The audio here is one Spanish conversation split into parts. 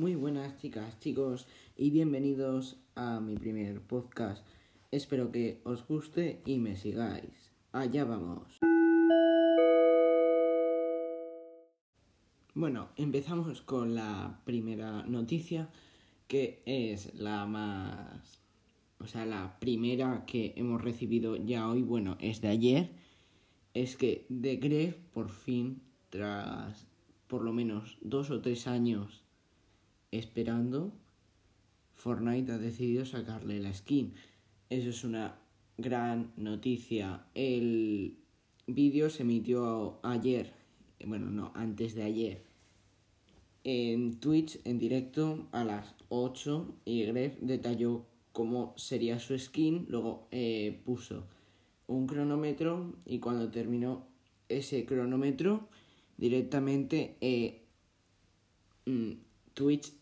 Muy buenas chicas, chicos y bienvenidos a mi primer podcast. Espero que os guste y me sigáis. Allá vamos. Bueno, empezamos con la primera noticia que es la más... O sea, la primera que hemos recibido ya hoy, bueno, es de ayer. Es que The Gref por fin, tras por lo menos dos o tres años esperando, Fortnite ha decidido sacarle la skin. Eso es una gran noticia. El vídeo se emitió ayer, bueno, no, antes de ayer, en Twitch en directo a las 8 y Gref detalló cómo sería su skin, luego eh, puso un cronómetro y cuando terminó ese cronómetro directamente eh, mm, Twitch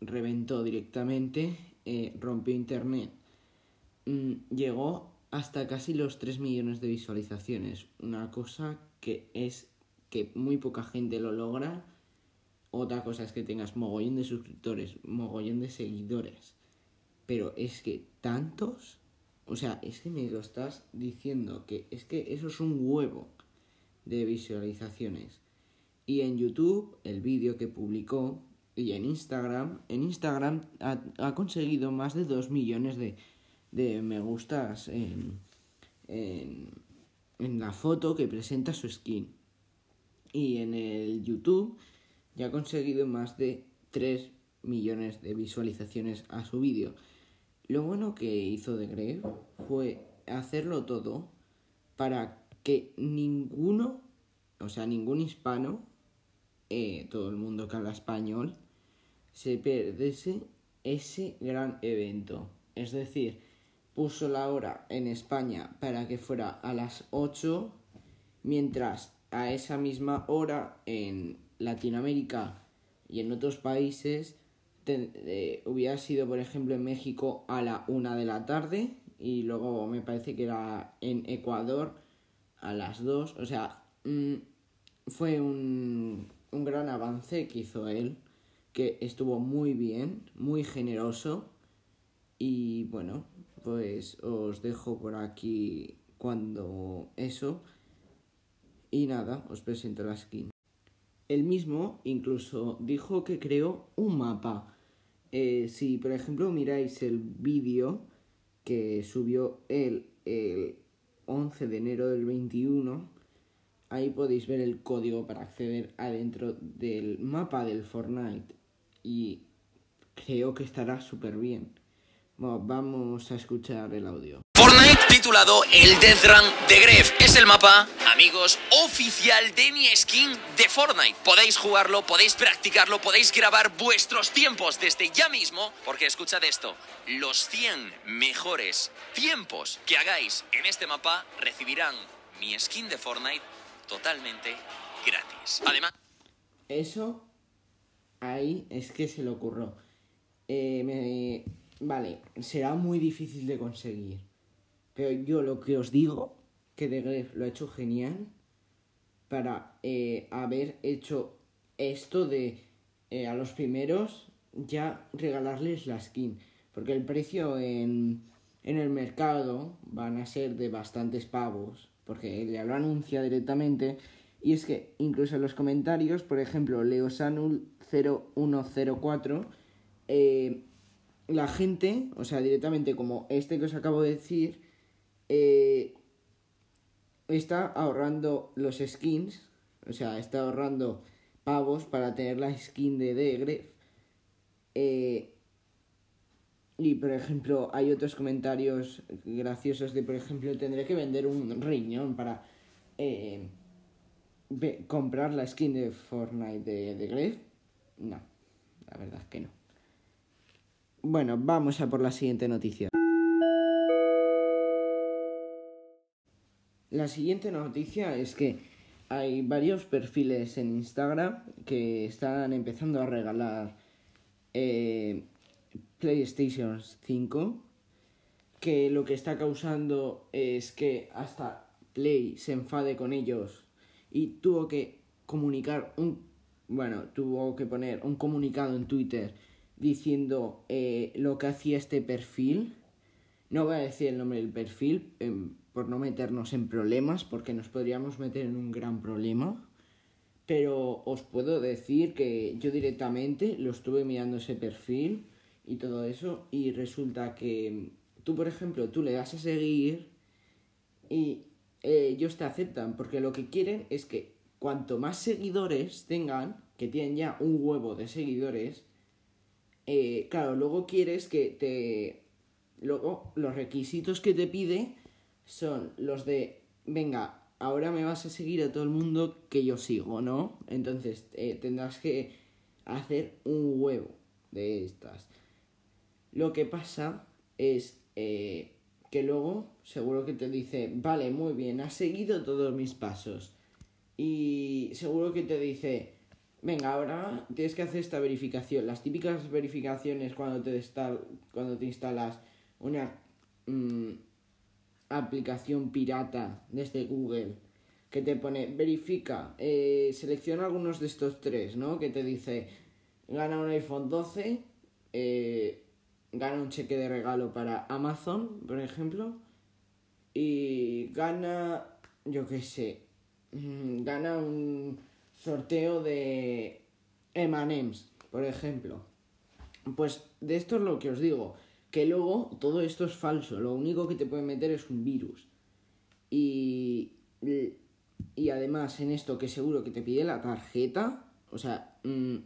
reventó directamente, eh, rompió internet, mm, llegó hasta casi los 3 millones de visualizaciones, una cosa que es que muy poca gente lo logra. Otra cosa es que tengas mogollón de suscriptores, mogollón de seguidores. Pero es que tantos, o sea, es que me lo estás diciendo que es que eso es un huevo de visualizaciones. Y en YouTube, el vídeo que publicó, y en Instagram, en Instagram ha, conseguido más de 2 millones de, de me gustas en, en, la foto que presenta su skin. Y en el YouTube ya ha conseguido más de 3 millones de visualizaciones a su vídeo. Lo bueno que hizo de Greg fue hacerlo todo para que ninguno, o sea, ningún hispano, eh, todo el mundo que habla español, se perdiese ese gran evento. Es decir, puso la hora en España para que fuera a las 8, mientras a esa misma hora en Latinoamérica y en otros países eh, hubiera sido, por ejemplo, en México a la 1 de la tarde y luego me parece que era en Ecuador a las 2. O sea, mm, fue un, un gran avance que hizo él que estuvo muy bien, muy generoso. Y bueno, pues os dejo por aquí cuando eso. Y nada, os presento la skin. El mismo incluso dijo que creó un mapa. Eh, si por ejemplo miráis el vídeo que subió él el 11 de enero del 21, ahí podéis ver el código para acceder adentro del mapa del Fortnite y creo que estará súper bien. vamos a escuchar el audio. Fortnite titulado El Death Run de Gref es el mapa, amigos, oficial de mi skin de Fortnite. Podéis jugarlo, podéis practicarlo, podéis grabar vuestros tiempos desde ya mismo, porque escuchad esto, los 100 mejores tiempos que hagáis en este mapa recibirán mi skin de Fortnite totalmente gratis. Además... Eso ahí es que se le ocurrió. Eh, vale, será muy difícil de conseguir. Pero yo lo que os digo, que De Gref lo ha hecho genial para eh, haber hecho esto de eh, a los primeros ya regalarles la skin. Porque el precio en, en el mercado van a ser de bastantes pavos. Porque ya lo anuncia directamente. Y es que incluso en los comentarios, por ejemplo, Leo Sanul 0104, eh, la gente, o sea, directamente como este que os acabo de decir, eh, está ahorrando los skins, o sea, está ahorrando pavos para tener la skin de Degref. Eh, y por ejemplo, hay otros comentarios graciosos de, por ejemplo, tendré que vender un riñón para comprar la skin de Fortnite de, de. No, la verdad es que no. Bueno, vamos a por la siguiente noticia. La siguiente noticia es que hay varios perfiles en Instagram que están empezando a regalar eh, PlayStation 5 que lo que está causando es que hasta Play se enfade con ellos y tuvo que comunicar un bueno, tuvo que poner un comunicado en Twitter diciendo eh, lo que hacía este perfil. No voy a decir el nombre del perfil em, por no meternos en problemas, porque nos podríamos meter en un gran problema. Pero os puedo decir que yo directamente lo estuve mirando ese perfil y todo eso y resulta que tú, por ejemplo, tú le das a seguir y eh, ellos te aceptan porque lo que quieren es que cuanto más seguidores tengan, que tienen ya un huevo de seguidores, eh, claro, luego quieres que te... Luego los requisitos que te pide son los de, venga, ahora me vas a seguir a todo el mundo que yo sigo, ¿no? Entonces eh, tendrás que hacer un huevo de estas. Lo que pasa es eh, que luego seguro que te dice, vale, muy bien, has seguido todos mis pasos. Y seguro que te dice, venga, ahora tienes que hacer esta verificación. Las típicas verificaciones cuando te, cuando te instalas una... Mm, aplicación pirata desde Google que te pone verifica, eh, selecciona algunos de estos tres, ¿no? Que te dice gana un iPhone 12, eh, gana un cheque de regalo para Amazon, por ejemplo, y gana, yo qué sé, mm, gana un sorteo de M&M's, por ejemplo. Pues de esto es lo que os digo que luego todo esto es falso, lo único que te puede meter es un virus. Y, y además en esto que seguro que te pide la tarjeta, o sea, mm,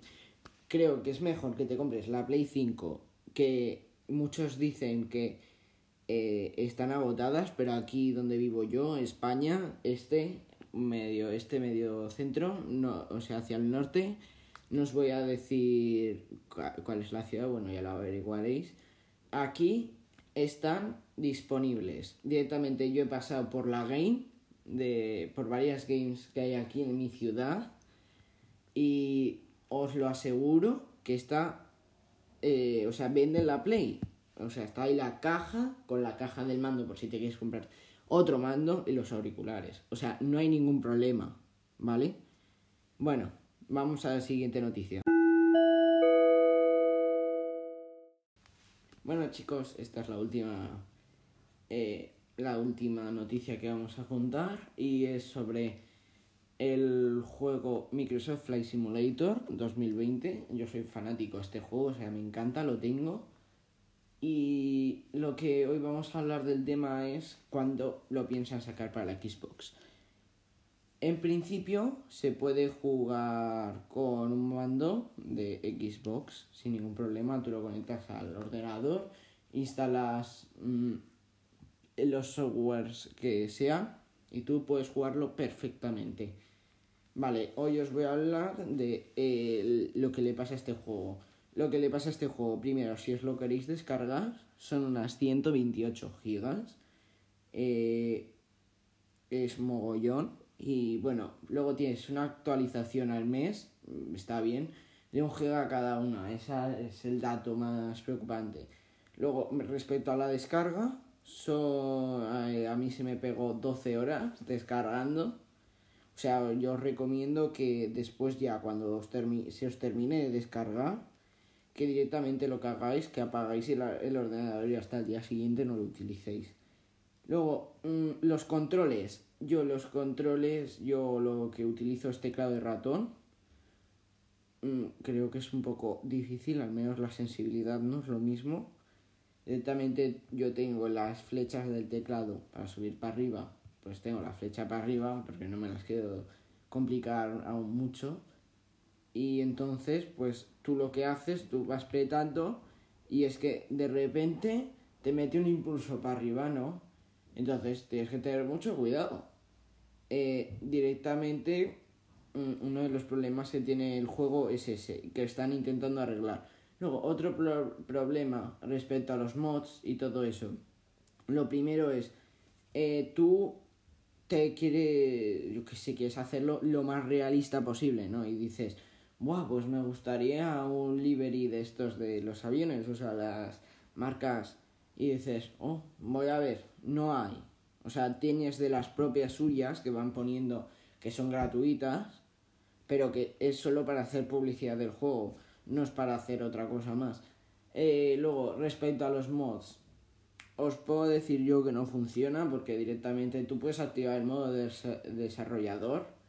creo que es mejor que te compres la Play 5, que muchos dicen que eh, están agotadas, pero aquí donde vivo yo, España, este medio, este medio centro, no, o sea, hacia el norte, no os voy a decir cuál es la ciudad, bueno, ya lo averiguaréis aquí están disponibles. Directamente yo he pasado por la game, de, por varias games que hay aquí en mi ciudad y os lo aseguro que está, eh, o sea, venden la Play. O sea, está ahí la caja con la caja del mando por si te quieres comprar otro mando y los auriculares. O sea, no hay ningún problema, ¿vale? Bueno, vamos a la siguiente noticia. Bueno chicos, esta es la última eh, la última noticia que vamos a contar y es sobre el juego Microsoft Flight Simulator 2020. Yo soy fanático de este juego, o sea, me encanta, lo tengo. Y lo que hoy vamos a hablar del tema es cuándo lo piensan sacar para la Xbox. En principio se puede jugar con un mando de Xbox sin ningún problema. Tú lo conectas al ordenador, instalas mm, los softwares que sean y tú puedes jugarlo perfectamente. Vale, hoy os voy a hablar de lo que le pasa a este juego. Lo que le pasa a este juego, primero, si os lo queréis descargar, son unas 128 gigas. Eh, es mogollón y bueno, luego tienes una actualización al mes, mm, está bien, de un giga cada una, ese es el dato más preocupante. Luego, respecto a la descarga, a mí se me pegó 12 horas descargando. O sea, yo os recomiendo que después ya cuando os se os termine de descargar, que directamente lo que hagáis, que apagáis el, ordenador y hasta el día siguiente no lo utilicéis. Luego, mm, los controles. Yo los controles, yo lo que utilizo es teclado de ratón. Mm, creo que es un poco difícil, al menos la sensibilidad no es lo mismo. Directamente yo tengo las flechas del teclado para subir para arriba, pues tengo la flecha para arriba porque no me las quiero complicar aún mucho. Y entonces, pues tú lo que haces, tú vas apretando y es que de repente te mete un impulso para arriba, ¿no? Entonces tienes que tener mucho cuidado. Eh, directamente uno de los problemas que tiene el juego es ese, que están intentando arreglar. Luego, otro problema respecto a los mods y todo eso. Lo primero es, eh, tú te quieres, yo que sé, quieres hacerlo lo más realista posible, ¿no? Y dices, Buah, pues me gustaría un livery de estos de los aviones, o sea, las marcas. Y dices, oh, voy a ver, no hay. O sea, tienes de las propias suyas que van poniendo que son gratuitas, pero que es solo para hacer publicidad del juego. no es para hacer otra cosa más. Eh, luego, respecto a los mods, os puedo decir yo que no funciona porque directamente tú puedes activar el modo de desarrollador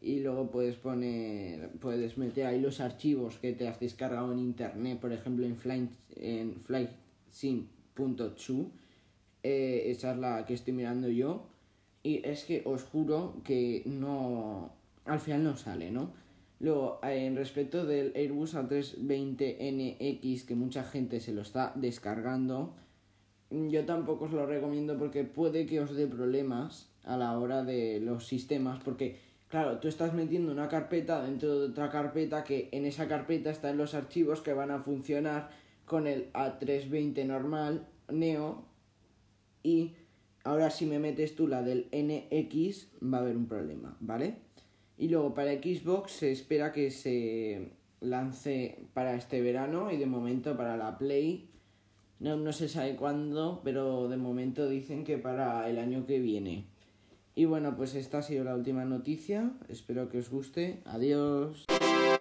y luego puedes poner, puedes meter ahí los archivos que te has descargado en internet, por ejemplo en, fly, en flightsim.chu, eh, esa es la que estoy mirando yo y es que os juro que no, al final no sale, ¿no? Luego, en respecto del Airbus A320NX, que mucha gente se lo está descargando, yo tampoco os lo recomiendo porque puede que os dé problemas a la hora de los sistemas, porque claro, tú estás metiendo una carpeta dentro de otra carpeta que en esa carpeta están los archivos que van a funcionar con el A320 normal, Neo, y ahora si me metes tú la del NX va a haber un problema, ¿vale? Y luego para Xbox se espera que se lance para este verano y de momento para la Play no, no se sabe cuándo, pero de momento dicen que para el año que viene. Y bueno, pues esta ha sido la última noticia. Espero que os guste. Adiós.